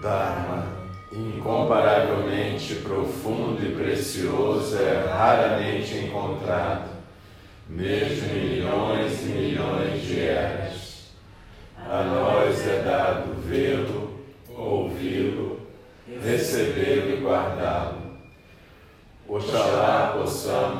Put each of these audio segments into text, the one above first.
Dharma, incomparavelmente profundo e precioso, é raramente encontrado, mesmo em milhões e milhões de eras. A nós é dado vê-lo, ouvi-lo, recebê-lo e guardá-lo. Oxalá possamos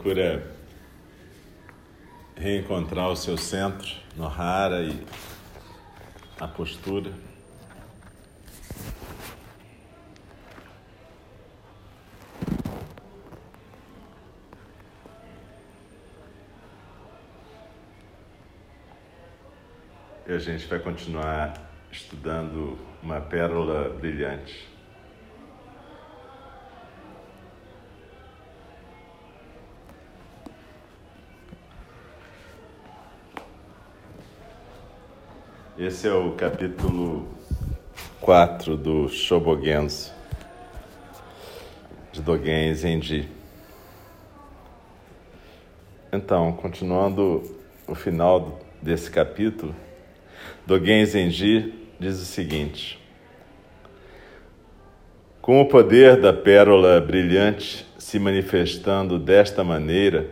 procura reencontrar o seu centro no Hara e a postura. E a gente vai continuar estudando uma pérola brilhante. Esse é o capítulo 4 do Shobogenzo, de Dogen Zenji. Então, continuando o final desse capítulo, Dogen Zenji diz o seguinte: Com o poder da pérola brilhante se manifestando desta maneira,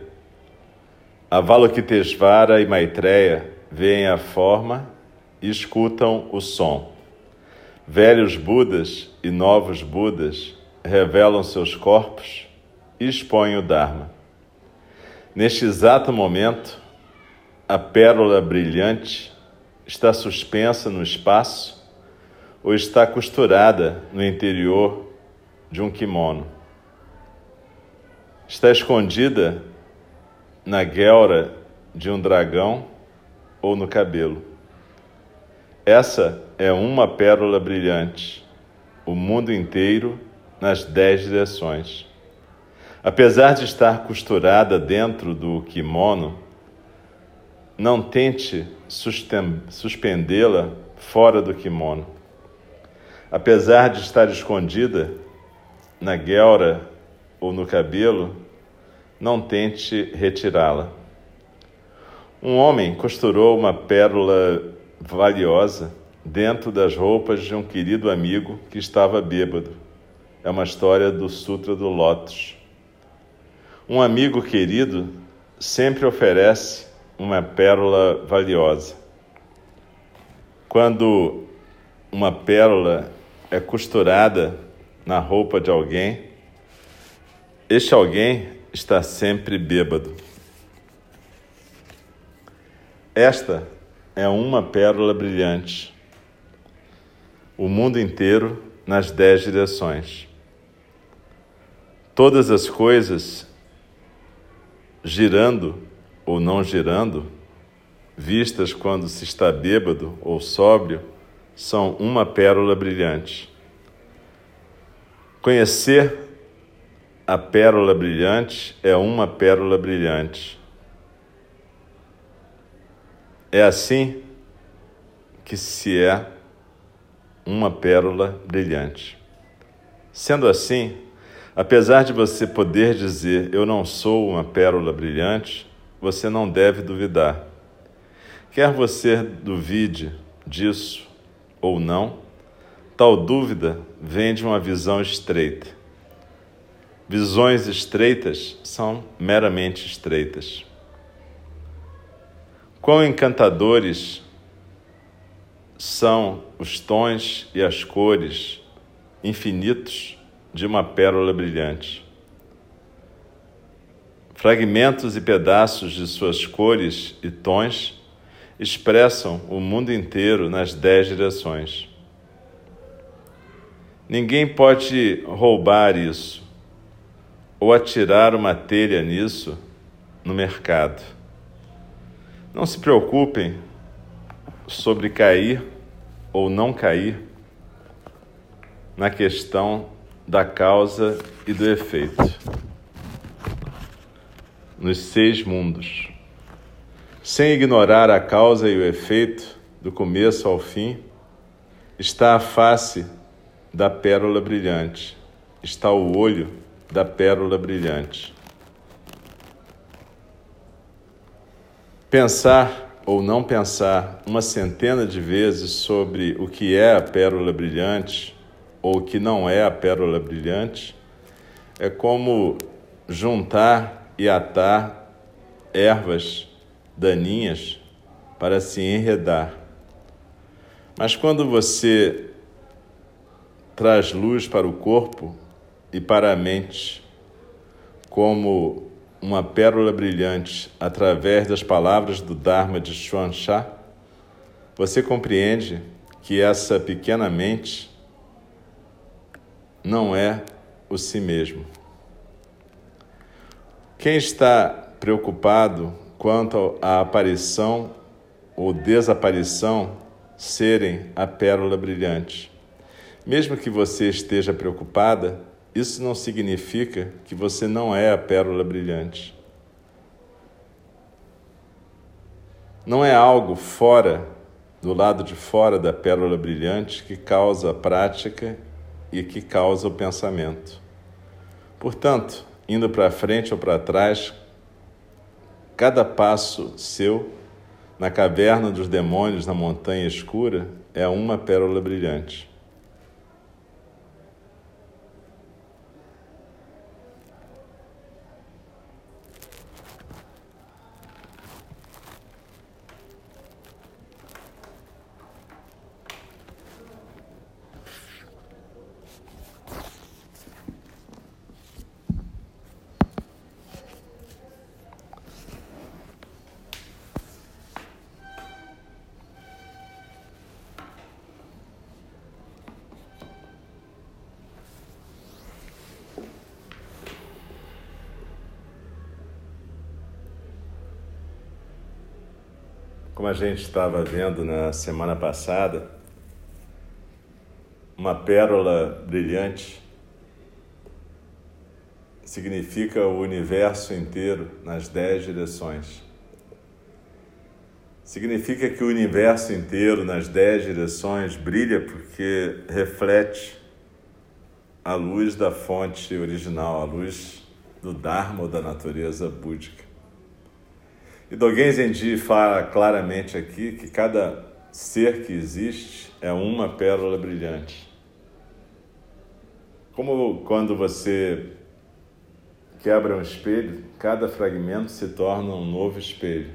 Avalokitesvara e Maitreya veem a forma escutam o som. Velhos Budas e novos Budas revelam seus corpos e expõem o Dharma. Neste exato momento, a pérola brilhante está suspensa no espaço ou está costurada no interior de um kimono. Está escondida na guelra de um dragão ou no cabelo. Essa é uma pérola brilhante, o mundo inteiro nas dez direções. Apesar de estar costurada dentro do kimono, não tente suspendê-la fora do kimono. Apesar de estar escondida na guelra ou no cabelo, não tente retirá-la. Um homem costurou uma pérola valiosa dentro das roupas de um querido amigo que estava bêbado. É uma história do Sutra do Lótus. Um amigo querido sempre oferece uma pérola valiosa. Quando uma pérola é costurada na roupa de alguém, este alguém está sempre bêbado. Esta é uma pérola brilhante. O mundo inteiro nas dez direções. Todas as coisas girando ou não girando, vistas quando se está bêbado ou sóbrio, são uma pérola brilhante. Conhecer a pérola brilhante é uma pérola brilhante. É assim que se é uma pérola brilhante. Sendo assim, Apesar de você poder dizer eu não sou uma pérola brilhante, você não deve duvidar. Quer você duvide disso ou não, tal dúvida vem de uma visão estreita. Visões estreitas são meramente estreitas. Quão encantadores são os tons e as cores infinitos de uma pérola brilhante. Fragmentos e pedaços de suas cores e tons expressam o mundo inteiro nas dez direções. Ninguém pode roubar isso ou atirar uma telha nisso no mercado. Não se preocupem sobre cair ou não cair na questão da causa e do efeito nos seis mundos. Sem ignorar a causa e o efeito, do começo ao fim, está a face da pérola brilhante, está o olho da pérola brilhante. Pensar ou não pensar uma centena de vezes sobre o que é a pérola brilhante ou o que não é a pérola brilhante é como juntar e atar ervas daninhas para se enredar. Mas quando você traz luz para o corpo e para a mente, como uma pérola brilhante através das palavras do Dharma de Chuan Sha, você compreende que essa pequena mente não é o si mesmo. Quem está preocupado quanto à aparição ou desaparição serem a pérola brilhante? Mesmo que você esteja preocupada, isso não significa que você não é a pérola brilhante. Não é algo fora, do lado de fora da pérola brilhante, que causa a prática e que causa o pensamento. Portanto, indo para frente ou para trás, cada passo seu na caverna dos demônios na montanha escura é uma pérola brilhante. Como a gente estava vendo na semana passada, uma pérola brilhante significa o universo inteiro nas dez direções. Significa que o universo inteiro nas dez direções brilha porque reflete a luz da fonte original, a luz do Dharma ou da natureza búdica. E Dogen Zenji fala claramente aqui que cada ser que existe é uma pérola brilhante. Como quando você quebra um espelho, cada fragmento se torna um novo espelho.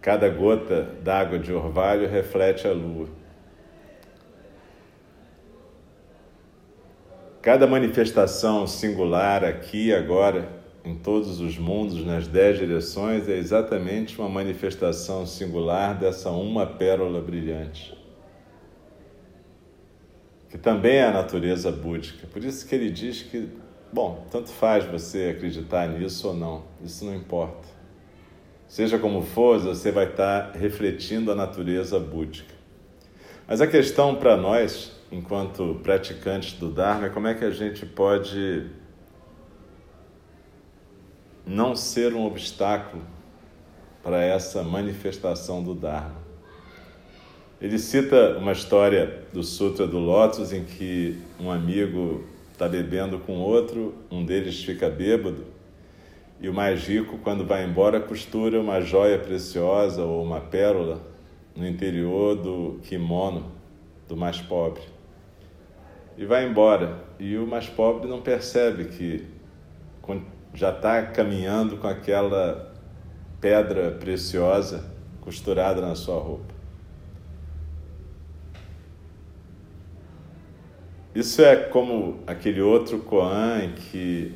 Cada gota d'água de orvalho reflete a lua. Cada manifestação singular aqui e agora em todos os mundos, nas dez direções, é exatamente uma manifestação singular dessa uma pérola brilhante, que também é a natureza búdica. Por isso que ele diz que, bom, tanto faz você acreditar nisso ou não, isso não importa. Seja como for, você vai estar refletindo a natureza búdica. Mas a questão para nós, enquanto praticantes do Dharma, é como é que a gente pode não ser um obstáculo para essa manifestação do Dharma. Ele cita uma história do Sutra do Lótus em que um amigo está bebendo com outro, um deles fica bêbado, e o mais rico, quando vai embora, costura uma joia preciosa ou uma pérola no interior do kimono do mais pobre. E vai embora. E o mais pobre não percebe que já está caminhando com aquela pedra preciosa costurada na sua roupa. Isso é como aquele outro Koan em que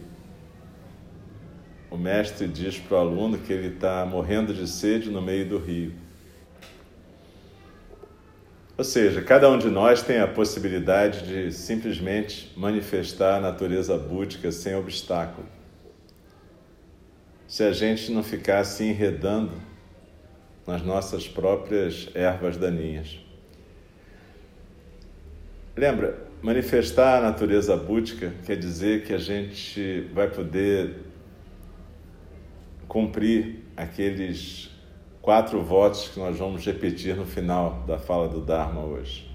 o mestre diz para o aluno que ele está morrendo de sede no meio do rio. Ou seja, cada um de nós tem a possibilidade de simplesmente manifestar a natureza búdica sem obstáculo. Se a gente não ficar se enredando nas nossas próprias ervas daninhas. Lembra, manifestar a natureza búdica quer dizer que a gente vai poder cumprir aqueles quatro votos que nós vamos repetir no final da fala do Dharma hoje.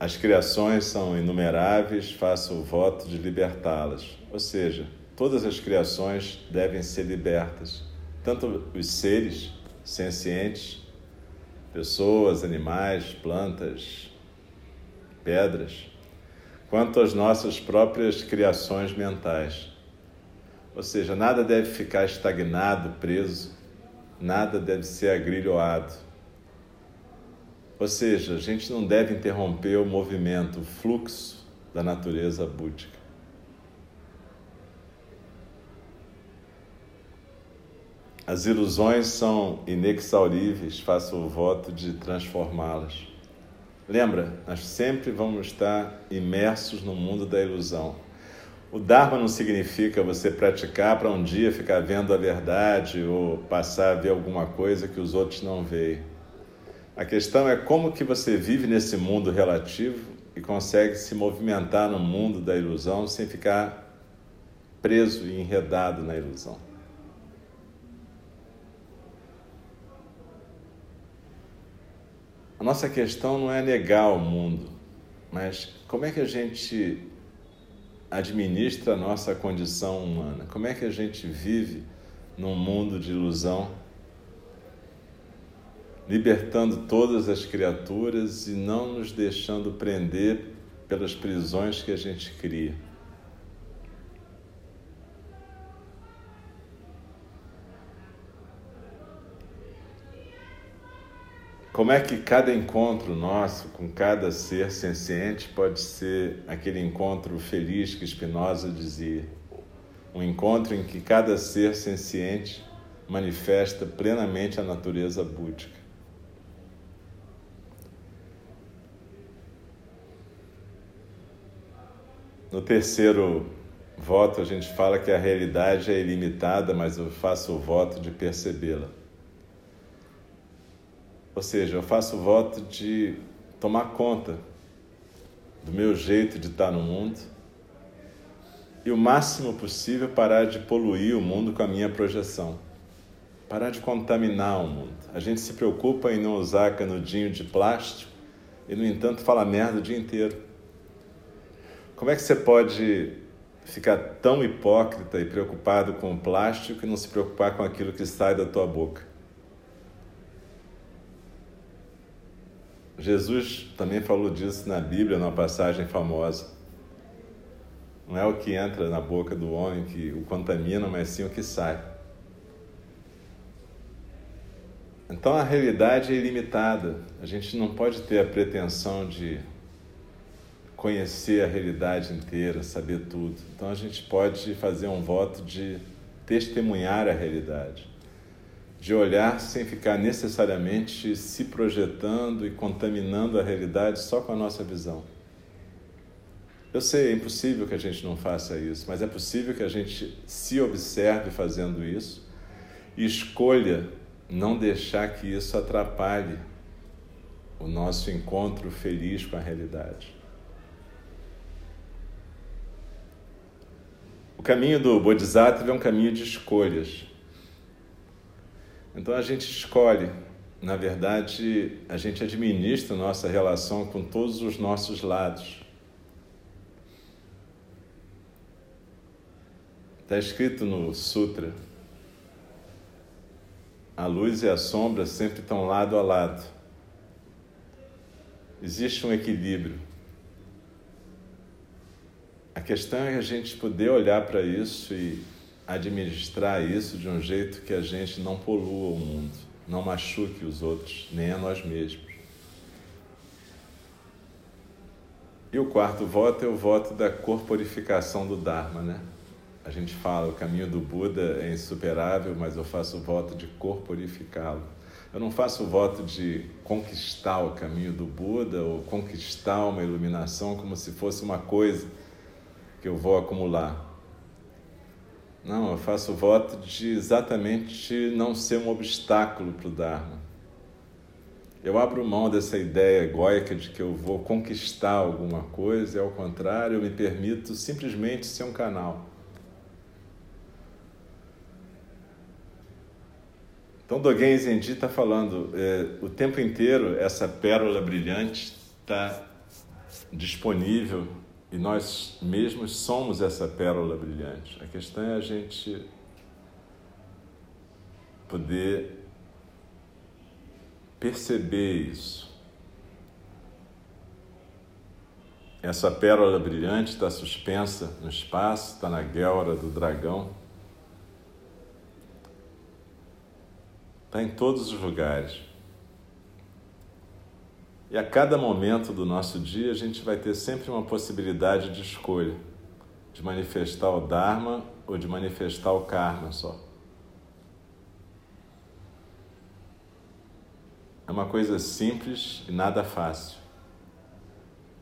As criações são inumeráveis, faço o voto de libertá-las. Ou seja, todas as criações devem ser libertas, tanto os seres sencientes, pessoas, animais, plantas, pedras, quanto as nossas próprias criações mentais. Ou seja, nada deve ficar estagnado, preso, nada deve ser agrilhoado. Ou seja, a gente não deve interromper o movimento, o fluxo da natureza búdica. As ilusões são inexauríveis, faço o voto de transformá-las. Lembra, nós sempre vamos estar imersos no mundo da ilusão. O Dharma não significa você praticar para um dia ficar vendo a verdade ou passar a ver alguma coisa que os outros não veem. A questão é como que você vive nesse mundo relativo e consegue se movimentar no mundo da ilusão sem ficar preso e enredado na ilusão. A nossa questão não é negar o mundo, mas como é que a gente administra a nossa condição humana? Como é que a gente vive num mundo de ilusão, libertando todas as criaturas e não nos deixando prender pelas prisões que a gente cria? Como é que cada encontro nosso com cada ser senciente pode ser aquele encontro feliz que Spinoza dizia? Um encontro em que cada ser senciente manifesta plenamente a natureza búdica. No terceiro voto, a gente fala que a realidade é ilimitada, mas eu faço o voto de percebê-la. Ou seja, eu faço o voto de tomar conta do meu jeito de estar no mundo e o máximo possível parar de poluir o mundo com a minha projeção. Parar de contaminar o mundo. A gente se preocupa em não usar canudinho de plástico e, no entanto, fala merda o dia inteiro. Como é que você pode ficar tão hipócrita e preocupado com o plástico e não se preocupar com aquilo que sai da tua boca? Jesus também falou disso na Bíblia, numa passagem famosa. Não é o que entra na boca do homem que o contamina, mas sim o que sai. Então a realidade é ilimitada. A gente não pode ter a pretensão de conhecer a realidade inteira, saber tudo. Então a gente pode fazer um voto de testemunhar a realidade de olhar sem ficar necessariamente se projetando e contaminando a realidade só com a nossa visão. Eu sei, é impossível que a gente não faça isso, mas é possível que a gente se observe fazendo isso e escolha não deixar que isso atrapalhe o nosso encontro feliz com a realidade. O caminho do Bodhisattva é um caminho de escolhas. Então a gente escolhe, na verdade, a gente administra nossa relação com todos os nossos lados. Está escrito no Sutra: a luz e a sombra sempre estão lado a lado. Existe um equilíbrio. A questão é a gente poder olhar para isso e administrar isso de um jeito que a gente não polua o mundo, não machuque os outros, nem a nós mesmos. E o quarto voto é o voto da corporificação do Dharma, né? A gente fala, o caminho do Buda é insuperável, mas eu faço o voto de corporificá-lo. Eu não faço o voto de conquistar o caminho do Buda ou conquistar uma iluminação como se fosse uma coisa que eu vou acumular. Não, eu faço o voto de exatamente não ser um obstáculo para o Dharma. Eu abro mão dessa ideia egóica de que eu vou conquistar alguma coisa, e ao contrário, eu me permito simplesmente ser um canal. Então, Dogen Zenji está falando é, o tempo inteiro essa pérola brilhante está disponível e nós mesmos somos essa pérola brilhante. A questão é a gente poder perceber isso. Essa pérola brilhante está suspensa no espaço, está na guelra do dragão. está em todos os lugares. E a cada momento do nosso dia a gente vai ter sempre uma possibilidade de escolha, de manifestar o Dharma ou de manifestar o Karma só. É uma coisa simples e nada fácil.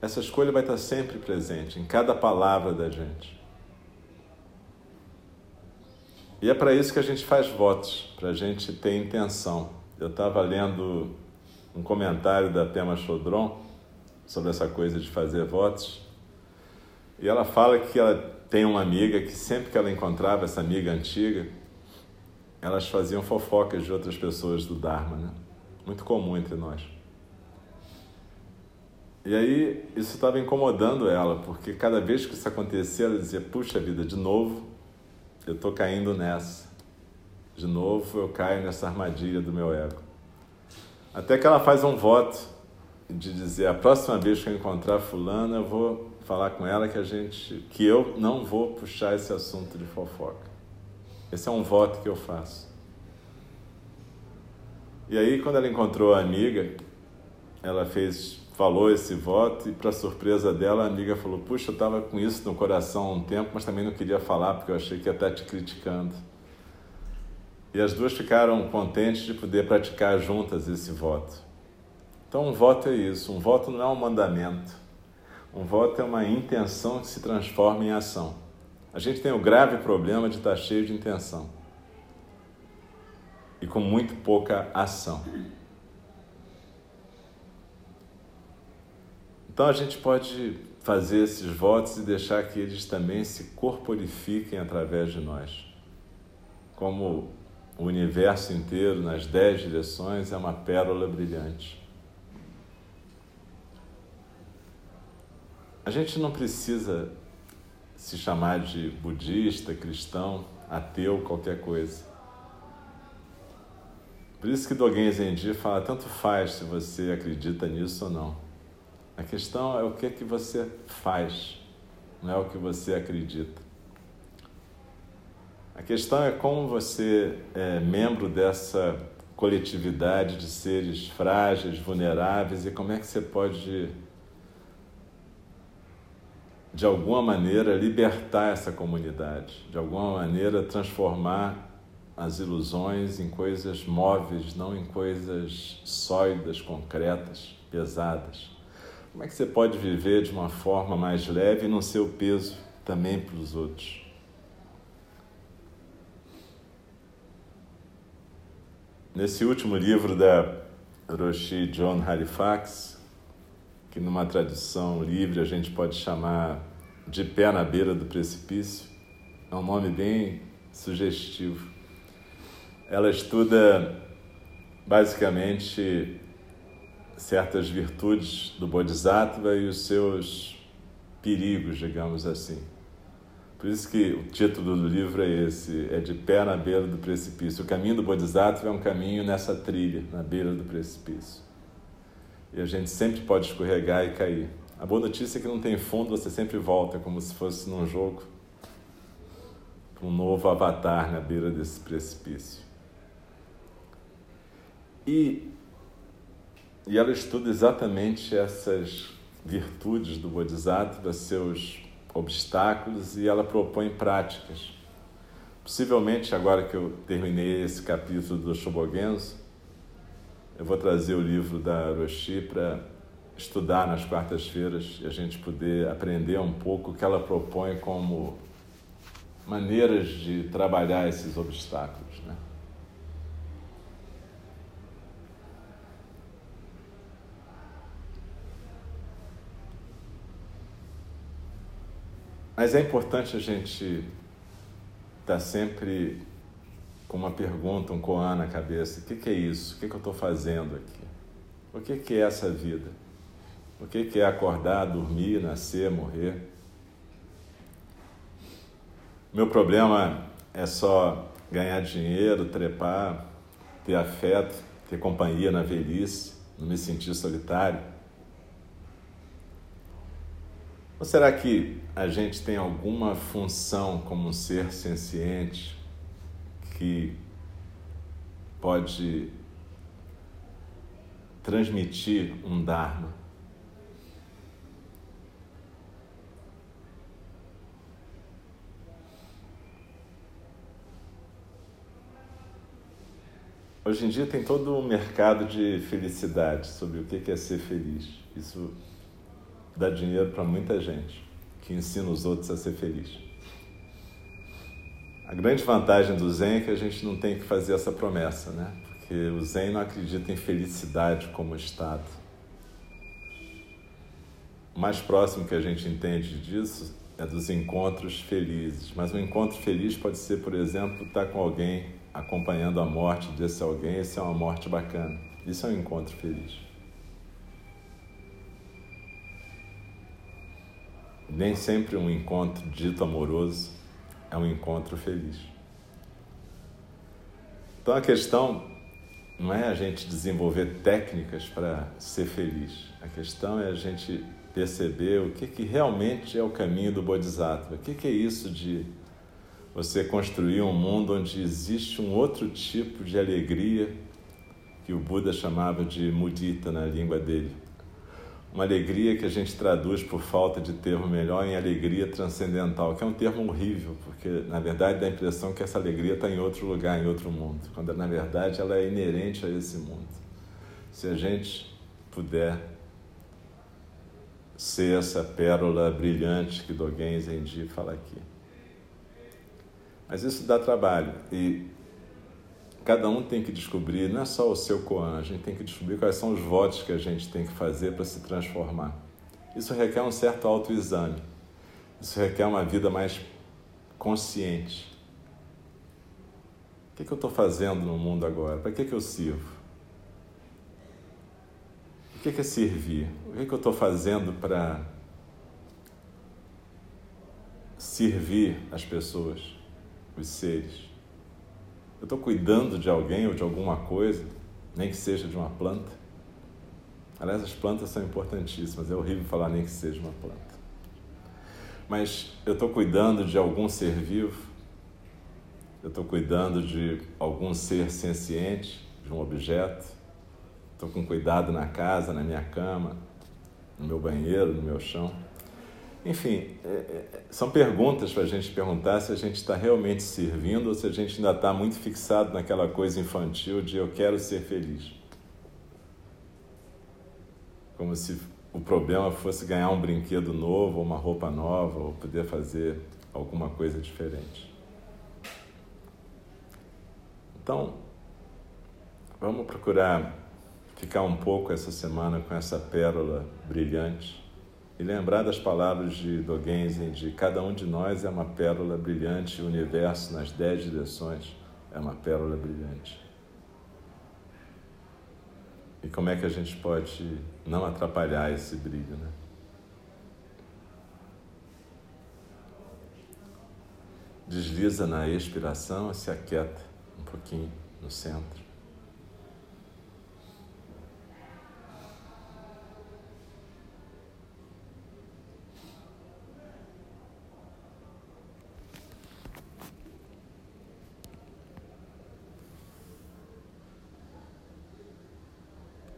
Essa escolha vai estar sempre presente em cada palavra da gente. E é para isso que a gente faz votos, para a gente ter intenção. Eu estava lendo um comentário da Tema Chodron sobre essa coisa de fazer votos, e ela fala que ela tem uma amiga que sempre que ela encontrava essa amiga antiga, elas faziam fofocas de outras pessoas do Dharma, né? Muito comum entre nós. E aí isso estava incomodando ela, porque cada vez que isso acontecia, ela dizia: Puxa vida, de novo eu estou caindo nessa. De novo, eu caio nessa armadilha do meu ego. Até que ela faz um voto de dizer: a próxima vez que eu encontrar fulana, eu vou falar com ela que a gente, que eu não vou puxar esse assunto de fofoca. Esse é um voto que eu faço. E aí, quando ela encontrou a amiga, ela fez falou esse voto e, para surpresa dela, a amiga falou: Puxa, eu estava com isso no coração há um tempo, mas também não queria falar porque eu achei que ia estar te criticando. E as duas ficaram contentes de poder praticar juntas esse voto. Então, um voto é isso: um voto não é um mandamento, um voto é uma intenção que se transforma em ação. A gente tem o grave problema de estar cheio de intenção e com muito pouca ação. Então a gente pode fazer esses votos e deixar que eles também se corporifiquem através de nós. Como o universo inteiro, nas dez direções, é uma pérola brilhante. A gente não precisa se chamar de budista, cristão, ateu, qualquer coisa. Por isso que Dogen Zenji fala, tanto faz se você acredita nisso ou não. A questão é o que é que você faz, não é o que você acredita. A questão é como você é membro dessa coletividade de seres frágeis, vulneráveis e como é que você pode de alguma maneira libertar essa comunidade, de alguma maneira transformar as ilusões em coisas móveis, não em coisas sólidas, concretas, pesadas. Como é que você pode viver de uma forma mais leve e não ser o peso também para os outros? Nesse último livro da Roshi John Halifax, que numa tradução livre a gente pode chamar De Pé na Beira do Precipício, é um nome bem sugestivo. Ela estuda basicamente certas virtudes do Bodhisattva e os seus perigos, digamos assim. Por isso que o título do livro é esse, é de pé na beira do precipício. O caminho do Bodhisattva é um caminho nessa trilha, na beira do precipício. E a gente sempre pode escorregar e cair. A boa notícia é que não tem fundo, você sempre volta, como se fosse num jogo, um novo avatar na beira desse precipício. E, e ela estuda exatamente essas virtudes do Bodhisattva, seus obstáculos e ela propõe práticas. Possivelmente, agora que eu terminei esse capítulo do Shobogenzo, eu vou trazer o livro da Roshi para estudar nas quartas-feiras e a gente poder aprender um pouco o que ela propõe como maneiras de trabalhar esses obstáculos. Né? Mas é importante a gente estar tá sempre com uma pergunta, um koan na cabeça: o que, que é isso? O que, que eu estou fazendo aqui? O que, que é essa vida? O que, que é acordar, dormir, nascer, morrer? Meu problema é só ganhar dinheiro, trepar, ter afeto, ter companhia na velhice, não me sentir solitário. Ou será que a gente tem alguma função como um ser senciente que pode transmitir um Dharma? Hoje em dia tem todo um mercado de felicidade sobre o que é ser feliz. Isso dá dinheiro para muita gente que ensina os outros a ser feliz. A grande vantagem do Zen é que a gente não tem que fazer essa promessa, né? Porque o Zen não acredita em felicidade como estado. O mais próximo que a gente entende disso é dos encontros felizes. Mas um encontro feliz pode ser, por exemplo, estar com alguém acompanhando a morte desse alguém. Essa é uma morte bacana. Isso é um encontro feliz. Nem sempre um encontro dito amoroso é um encontro feliz. Então a questão não é a gente desenvolver técnicas para ser feliz. A questão é a gente perceber o que, que realmente é o caminho do Bodhisattva. O que, que é isso de você construir um mundo onde existe um outro tipo de alegria que o Buda chamava de mudita na língua dele uma alegria que a gente traduz por falta de termo melhor em alegria transcendental, que é um termo horrível, porque na verdade dá a impressão que essa alegria está em outro lugar, em outro mundo, quando na verdade ela é inerente a esse mundo. Se a gente puder ser essa pérola brilhante que Dogen Zenji fala aqui. Mas isso dá trabalho e cada um tem que descobrir, não é só o seu koan, a gente tem que descobrir quais são os votos que a gente tem que fazer para se transformar. Isso requer um certo autoexame. Isso requer uma vida mais consciente. O que, é que eu estou fazendo no mundo agora? Para que, que eu sirvo? O que, que é servir? O que, que eu estou fazendo para servir as pessoas, os seres? Eu estou cuidando de alguém ou de alguma coisa, nem que seja de uma planta. Aliás, as plantas são importantíssimas, é horrível falar nem que seja uma planta. Mas eu estou cuidando de algum ser vivo, eu estou cuidando de algum ser senciente, de um objeto, estou com cuidado na casa, na minha cama, no meu banheiro, no meu chão. Enfim, é, é, são perguntas para a gente perguntar se a gente está realmente servindo ou se a gente ainda está muito fixado naquela coisa infantil de eu quero ser feliz. Como se o problema fosse ganhar um brinquedo novo, uma roupa nova, ou poder fazer alguma coisa diferente. Então, vamos procurar ficar um pouco essa semana com essa pérola brilhante e lembrar das palavras de Dogenzen de cada um de nós é uma pérola brilhante, o universo nas dez direções é uma pérola brilhante. E como é que a gente pode não atrapalhar esse brilho, né? desliza na expiração se aquieta um pouquinho no centro.